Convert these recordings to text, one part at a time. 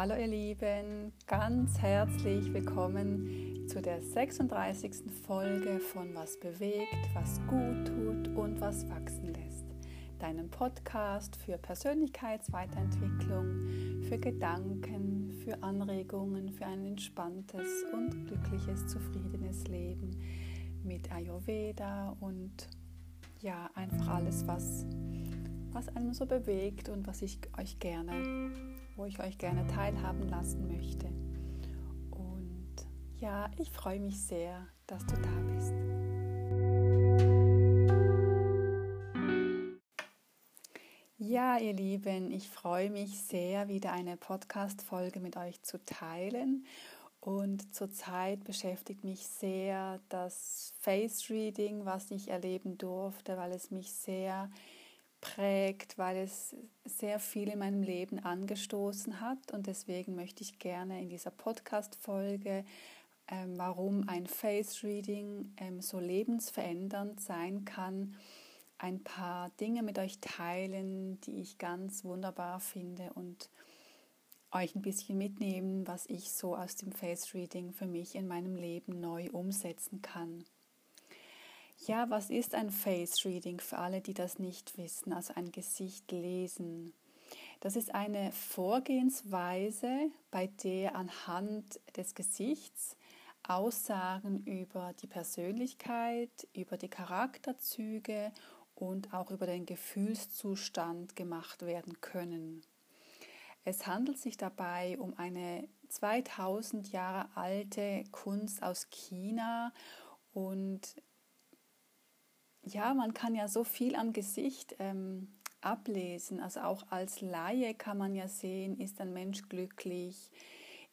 Hallo ihr Lieben, ganz herzlich willkommen zu der 36. Folge von Was bewegt, was gut tut und was wachsen lässt. Deinem Podcast für Persönlichkeitsweiterentwicklung, für Gedanken, für Anregungen, für ein entspanntes und glückliches, zufriedenes Leben mit Ayurveda und ja, einfach alles, was was einem so bewegt und was ich euch gerne, wo ich euch gerne teilhaben lassen möchte. Und ja, ich freue mich sehr, dass du da bist. Ja, ihr Lieben, ich freue mich sehr, wieder eine Podcast-Folge mit euch zu teilen. Und zurzeit beschäftigt mich sehr das Face Reading, was ich erleben durfte, weil es mich sehr prägt, weil es sehr viel in meinem Leben angestoßen hat. Und deswegen möchte ich gerne in dieser Podcast-Folge, ähm, warum ein Face-Reading ähm, so lebensverändernd sein kann, ein paar Dinge mit euch teilen, die ich ganz wunderbar finde und euch ein bisschen mitnehmen, was ich so aus dem Face-Reading für mich in meinem Leben neu umsetzen kann. Ja, was ist ein Face Reading für alle, die das nicht wissen, also ein Gesicht lesen? Das ist eine Vorgehensweise, bei der anhand des Gesichts Aussagen über die Persönlichkeit, über die Charakterzüge und auch über den Gefühlszustand gemacht werden können. Es handelt sich dabei um eine 2000 Jahre alte Kunst aus China und ja, man kann ja so viel am Gesicht ähm, ablesen. Also auch als Laie kann man ja sehen, ist ein Mensch glücklich,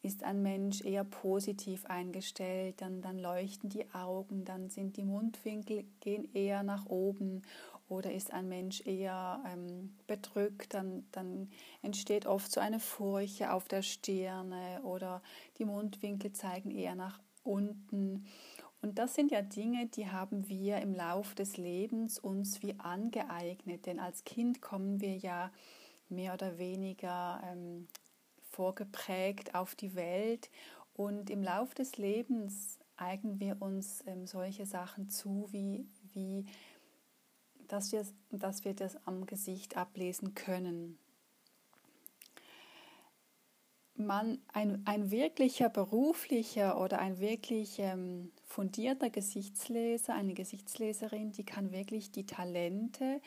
ist ein Mensch eher positiv eingestellt, dann, dann leuchten die Augen, dann sind die Mundwinkel gehen eher nach oben oder ist ein Mensch eher ähm, bedrückt, dann, dann entsteht oft so eine Furche auf der Stirne oder die Mundwinkel zeigen eher nach unten. Und das sind ja Dinge, die haben wir im Lauf des Lebens uns wie angeeignet, denn als Kind kommen wir ja mehr oder weniger ähm, vorgeprägt auf die Welt. Und im Lauf des Lebens eignen wir uns ähm, solche Sachen zu, wie, wie dass, wir, dass wir das am Gesicht ablesen können. Man, ein, ein wirklicher beruflicher oder ein wirklich ähm, fundierter Gesichtsleser, eine Gesichtsleserin, die kann wirklich die Talente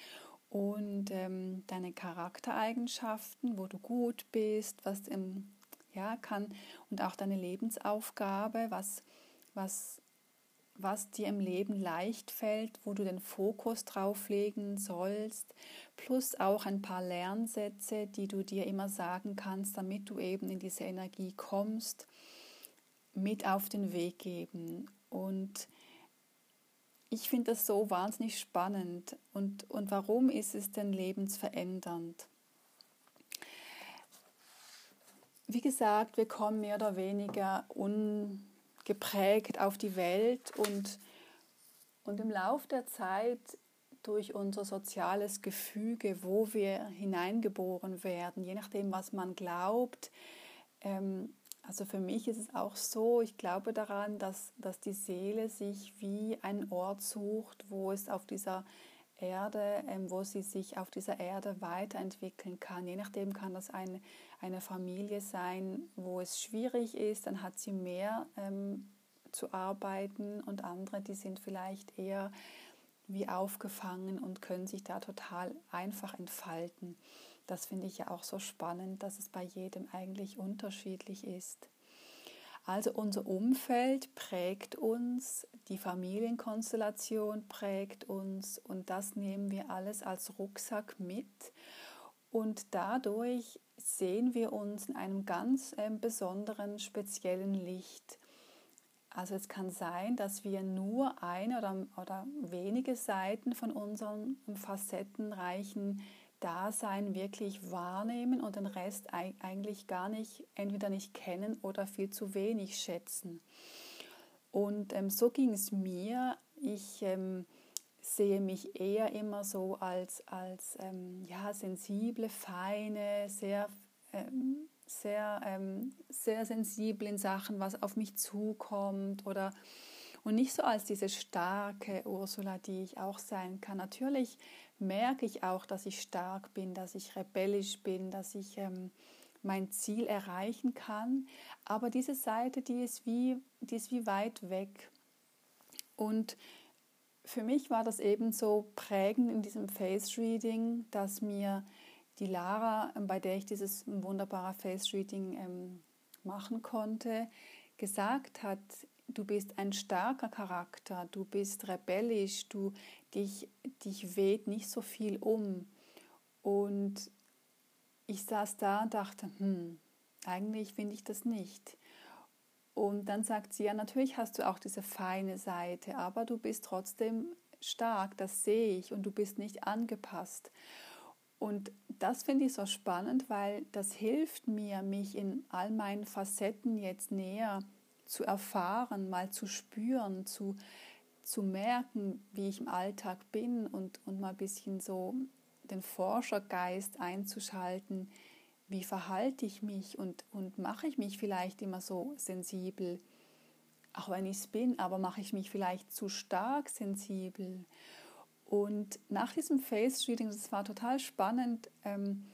und ähm, deine Charaktereigenschaften, wo du gut bist, was ähm, ja kann und auch deine Lebensaufgabe, was was was dir im Leben leicht fällt, wo du den Fokus drauf legen sollst, plus auch ein paar Lernsätze, die du dir immer sagen kannst, damit du eben in diese Energie kommst, mit auf den Weg geben. Und ich finde das so wahnsinnig spannend. Und, und warum ist es denn lebensverändernd? Wie gesagt, wir kommen mehr oder weniger un geprägt auf die Welt und, und im Lauf der Zeit durch unser soziales Gefüge, wo wir hineingeboren werden, je nachdem, was man glaubt. Ähm, also für mich ist es auch so, ich glaube daran, dass, dass die Seele sich wie einen Ort sucht, wo es auf dieser Erde, ähm, wo sie sich auf dieser Erde weiterentwickeln kann. Je nachdem kann das eine, eine Familie sein, wo es schwierig ist, dann hat sie mehr ähm, zu arbeiten und andere, die sind vielleicht eher wie aufgefangen und können sich da total einfach entfalten. Das finde ich ja auch so spannend, dass es bei jedem eigentlich unterschiedlich ist. Also unser Umfeld prägt uns, die Familienkonstellation prägt uns und das nehmen wir alles als Rucksack mit und dadurch sehen wir uns in einem ganz äh, besonderen, speziellen Licht. Also es kann sein, dass wir nur eine oder, oder wenige Seiten von unserem facettenreichen Dasein wirklich wahrnehmen und den Rest eigentlich gar nicht, entweder nicht kennen oder viel zu wenig schätzen. Und ähm, so ging es mir. Ich ähm, sehe mich eher immer so als, als ähm, ja, sensible, feine, sehr ähm, sehr, ähm, sehr sensibel in Sachen, was auf mich zukommt oder und nicht so als diese starke Ursula, die ich auch sein kann. Natürlich merke ich auch, dass ich stark bin, dass ich rebellisch bin, dass ich ähm, mein Ziel erreichen kann. Aber diese Seite, die ist wie, die ist wie weit weg. Und für mich war das eben so prägend in diesem Face Reading, dass mir die Lara, bei der ich dieses wunderbare Face Reading ähm, machen konnte, gesagt hat, du bist ein starker Charakter, du bist rebellisch, du dich, dich weht nicht so viel um. Und ich saß da und dachte, hm, eigentlich finde ich das nicht. Und dann sagt sie, ja, natürlich hast du auch diese feine Seite, aber du bist trotzdem stark, das sehe ich, und du bist nicht angepasst. Und das finde ich so spannend, weil das hilft mir, mich in all meinen Facetten jetzt näher zu erfahren, mal zu spüren, zu, zu merken, wie ich im Alltag bin und, und mal ein bisschen so den Forschergeist einzuschalten, wie verhalte ich mich und, und mache ich mich vielleicht immer so sensibel, auch wenn ich es bin, aber mache ich mich vielleicht zu stark sensibel. Und nach diesem Face Reading, das war total spannend, ähm,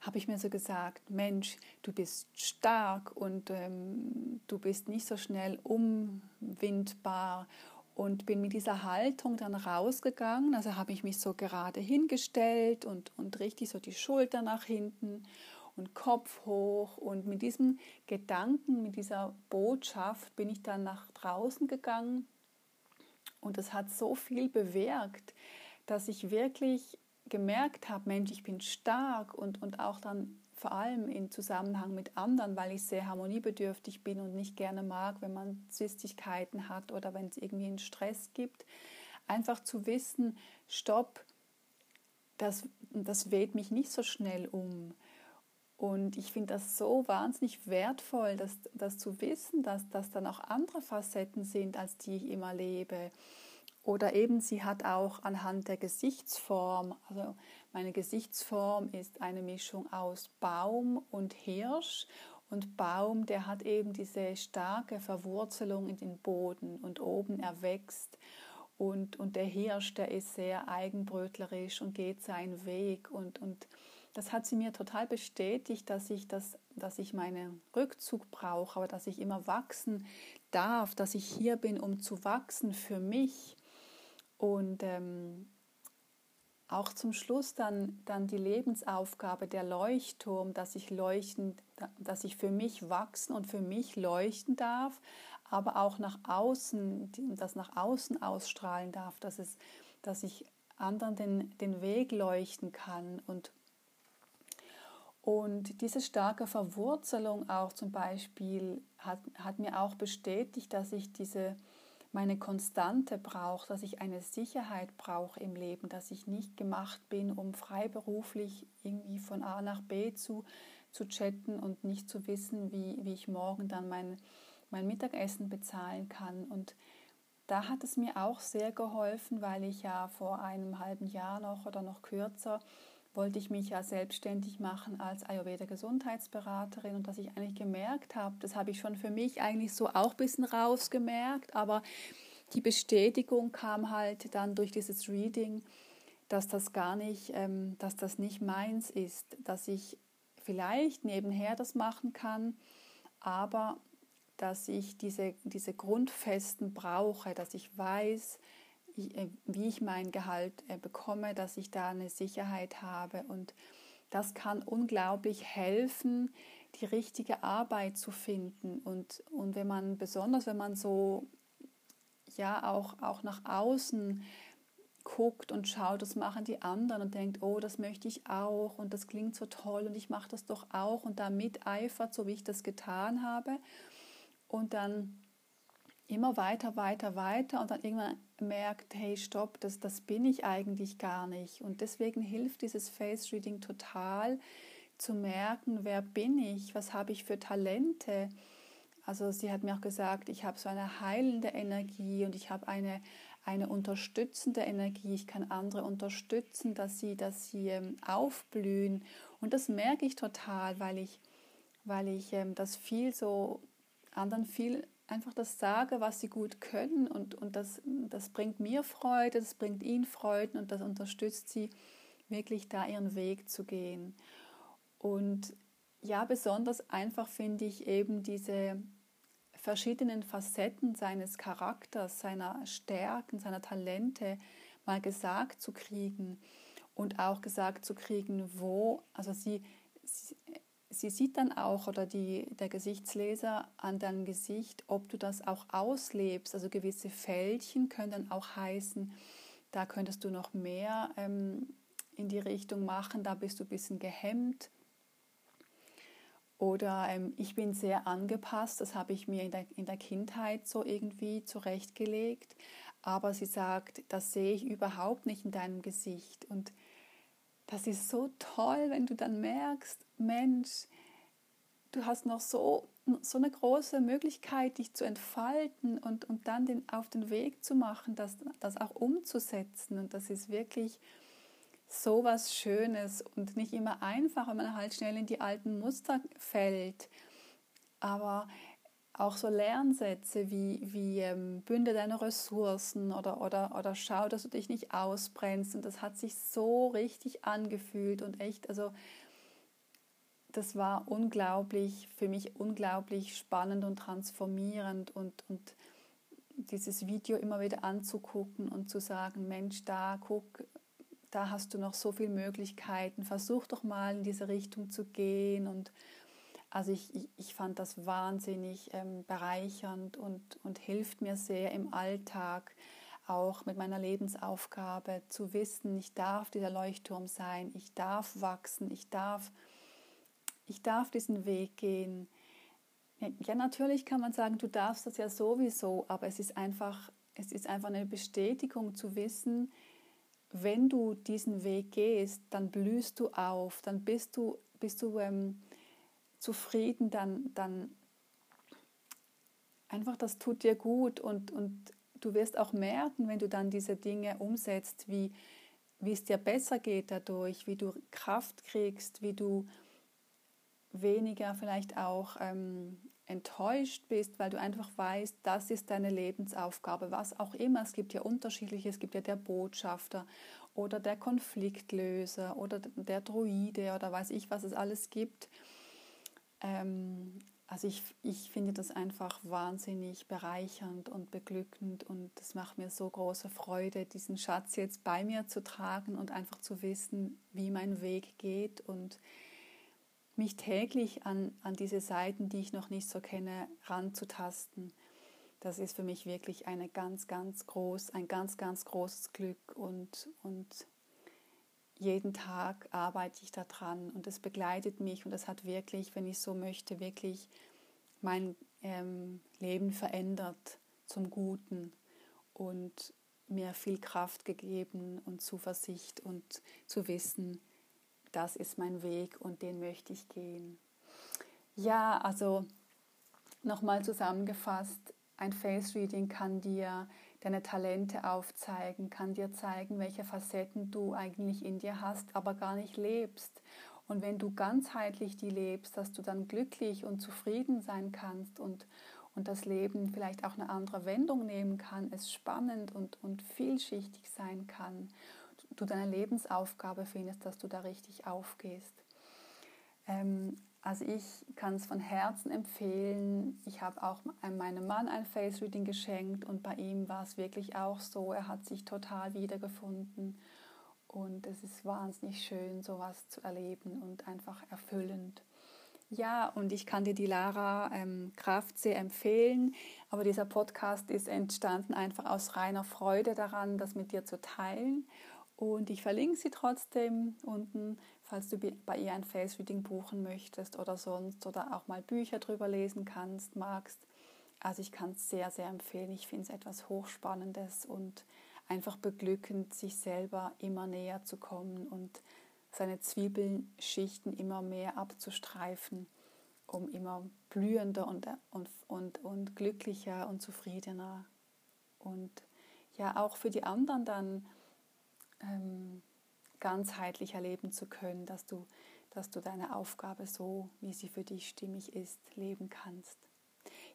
habe ich mir so gesagt, Mensch, du bist stark und ähm, du bist nicht so schnell umwindbar und bin mit dieser Haltung dann rausgegangen. Also habe ich mich so gerade hingestellt und, und richtig so die Schulter nach hinten und Kopf hoch. Und mit diesem Gedanken, mit dieser Botschaft bin ich dann nach draußen gegangen. Und es hat so viel bewirkt, dass ich wirklich gemerkt habe, Mensch, ich bin stark und, und auch dann vor allem in Zusammenhang mit anderen, weil ich sehr harmoniebedürftig bin und nicht gerne mag, wenn man Zwistigkeiten hat oder wenn es irgendwie einen Stress gibt. Einfach zu wissen, stopp, das, das weht mich nicht so schnell um. Und ich finde das so wahnsinnig wertvoll, das, das zu wissen, dass das dann auch andere Facetten sind, als die ich immer lebe. Oder eben sie hat auch anhand der Gesichtsform, also meine Gesichtsform ist eine Mischung aus Baum und Hirsch. Und Baum, der hat eben diese starke Verwurzelung in den Boden und oben erwächst. Und, und der Hirsch, der ist sehr eigenbrötlerisch und geht seinen Weg. Und, und das hat sie mir total bestätigt, dass ich, das, dass ich meinen Rückzug brauche, aber dass ich immer wachsen darf, dass ich hier bin, um zu wachsen für mich. Und ähm, auch zum Schluss dann, dann die Lebensaufgabe der Leuchtturm, dass ich leuchten, dass ich für mich wachsen und für mich leuchten darf, aber auch nach außen, das nach außen ausstrahlen darf, dass, es, dass ich anderen den, den Weg leuchten kann und und diese starke Verwurzelung auch zum Beispiel hat, hat mir auch bestätigt, dass ich diese, meine Konstante brauche, dass ich eine Sicherheit brauche im Leben, dass ich nicht gemacht bin, um freiberuflich irgendwie von A nach B zu, zu chatten und nicht zu wissen, wie, wie ich morgen dann mein, mein Mittagessen bezahlen kann. Und da hat es mir auch sehr geholfen, weil ich ja vor einem halben Jahr noch oder noch kürzer wollte ich mich ja selbstständig machen als Ayurveda-Gesundheitsberaterin und dass ich eigentlich gemerkt habe, das habe ich schon für mich eigentlich so auch ein bisschen rausgemerkt, aber die Bestätigung kam halt dann durch dieses Reading, dass das gar nicht, ähm, dass das nicht meins ist, dass ich vielleicht nebenher das machen kann, aber dass ich diese, diese Grundfesten brauche, dass ich weiß, wie ich mein Gehalt äh, bekomme, dass ich da eine Sicherheit habe. Und das kann unglaublich helfen, die richtige Arbeit zu finden. Und, und wenn man, besonders wenn man so ja auch, auch nach außen guckt und schaut, das machen die anderen und denkt, oh, das möchte ich auch und das klingt so toll und ich mache das doch auch und da miteifert, so wie ich das getan habe. Und dann immer weiter, weiter, weiter und dann irgendwann merkt, hey, stopp, das, das bin ich eigentlich gar nicht. Und deswegen hilft dieses Face Reading total zu merken, wer bin ich, was habe ich für Talente. Also sie hat mir auch gesagt, ich habe so eine heilende Energie und ich habe eine, eine unterstützende Energie. Ich kann andere unterstützen, dass sie, dass sie ähm, aufblühen. Und das merke ich total, weil ich weil ich ähm, das viel so anderen viel einfach das sage, was sie gut können und, und das, das bringt mir Freude, das bringt ihnen Freude und das unterstützt sie wirklich da ihren Weg zu gehen. Und ja, besonders einfach finde ich eben diese verschiedenen Facetten seines Charakters, seiner Stärken, seiner Talente mal gesagt zu kriegen und auch gesagt zu kriegen, wo, also sie, sie, sie sieht dann auch oder die, der Gesichtsleser an deinem Gesicht, ob du das auch auslebst. Also gewisse Fältchen können dann auch heißen, da könntest du noch mehr ähm, in die Richtung machen, da bist du ein bisschen gehemmt. Oder ähm, ich bin sehr angepasst, das habe ich mir in der, in der Kindheit so irgendwie zurechtgelegt. Aber sie sagt, das sehe ich überhaupt nicht in deinem Gesicht. Und das ist so toll, wenn du dann merkst, Mensch, du hast noch so, so eine große Möglichkeit, dich zu entfalten und, und dann den, auf den Weg zu machen, das, das auch umzusetzen. Und das ist wirklich so was Schönes und nicht immer einfach, wenn man halt schnell in die alten Muster fällt. Aber auch so Lernsätze wie, wie ähm, bünde deine Ressourcen oder, oder, oder schau, dass du dich nicht ausbrennst. Und das hat sich so richtig angefühlt und echt, also das war unglaublich, für mich unglaublich spannend und transformierend und, und dieses Video immer wieder anzugucken und zu sagen, Mensch, da guck, da hast du noch so viele Möglichkeiten, versuch doch mal in diese Richtung zu gehen und also ich, ich, ich fand das wahnsinnig ähm, bereichernd und, und hilft mir sehr im Alltag, auch mit meiner Lebensaufgabe zu wissen, ich darf dieser Leuchtturm sein, ich darf wachsen, ich darf, ich darf diesen Weg gehen. Ja, natürlich kann man sagen, du darfst das ja sowieso, aber es ist einfach, es ist einfach eine Bestätigung zu wissen, wenn du diesen Weg gehst, dann blühst du auf, dann bist du, bist du ähm, zufrieden, dann, dann einfach das tut dir gut und, und du wirst auch merken, wenn du dann diese Dinge umsetzt, wie, wie es dir besser geht dadurch, wie du Kraft kriegst, wie du weniger vielleicht auch ähm, enttäuscht bist, weil du einfach weißt, das ist deine Lebensaufgabe, was auch immer. Es gibt ja unterschiedliche, es gibt ja der Botschafter oder der Konfliktlöser oder der Druide oder weiß ich, was es alles gibt. Ähm, also ich, ich finde das einfach wahnsinnig bereichernd und beglückend und es macht mir so große Freude, diesen Schatz jetzt bei mir zu tragen und einfach zu wissen, wie mein Weg geht und mich täglich an, an diese Seiten, die ich noch nicht so kenne, ranzutasten. Das ist für mich wirklich eine ganz, ganz groß, ein ganz, ganz großes Glück und, und jeden Tag arbeite ich daran und es begleitet mich und es hat wirklich, wenn ich so möchte, wirklich mein ähm, Leben verändert zum Guten und mir viel Kraft gegeben und Zuversicht und zu wissen, das ist mein Weg und den möchte ich gehen. Ja, also nochmal zusammengefasst, ein Face Reading kann dir deine Talente aufzeigen, kann dir zeigen, welche Facetten du eigentlich in dir hast, aber gar nicht lebst. Und wenn du ganzheitlich die lebst, dass du dann glücklich und zufrieden sein kannst und, und das Leben vielleicht auch eine andere Wendung nehmen kann, es spannend und, und vielschichtig sein kann, du deine Lebensaufgabe findest, dass du da richtig aufgehst. Ähm, also ich kann es von Herzen empfehlen. Ich habe auch meinem Mann ein Face Reading geschenkt und bei ihm war es wirklich auch so. Er hat sich total wiedergefunden und es ist wahnsinnig schön, sowas zu erleben und einfach erfüllend. Ja, und ich kann dir die Lara ähm, Kraft sehr empfehlen, aber dieser Podcast ist entstanden einfach aus reiner Freude daran, das mit dir zu teilen. Und ich verlinke sie trotzdem unten falls du bei ihr ein Face Reading buchen möchtest oder sonst oder auch mal Bücher drüber lesen kannst, magst. Also ich kann es sehr, sehr empfehlen. Ich finde es etwas Hochspannendes und einfach beglückend, sich selber immer näher zu kommen und seine Zwiebelschichten immer mehr abzustreifen, um immer blühender und, und, und, und glücklicher und zufriedener und ja auch für die anderen dann ähm, ganzheitlich erleben zu können, dass du, dass du deine Aufgabe so, wie sie für dich stimmig ist, leben kannst.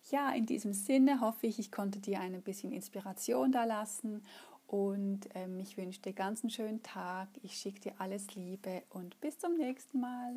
Ja, in diesem Sinne hoffe ich, ich konnte dir ein bisschen Inspiration da lassen und ähm, ich wünsche dir ganz einen schönen Tag. Ich schicke dir alles Liebe und bis zum nächsten Mal.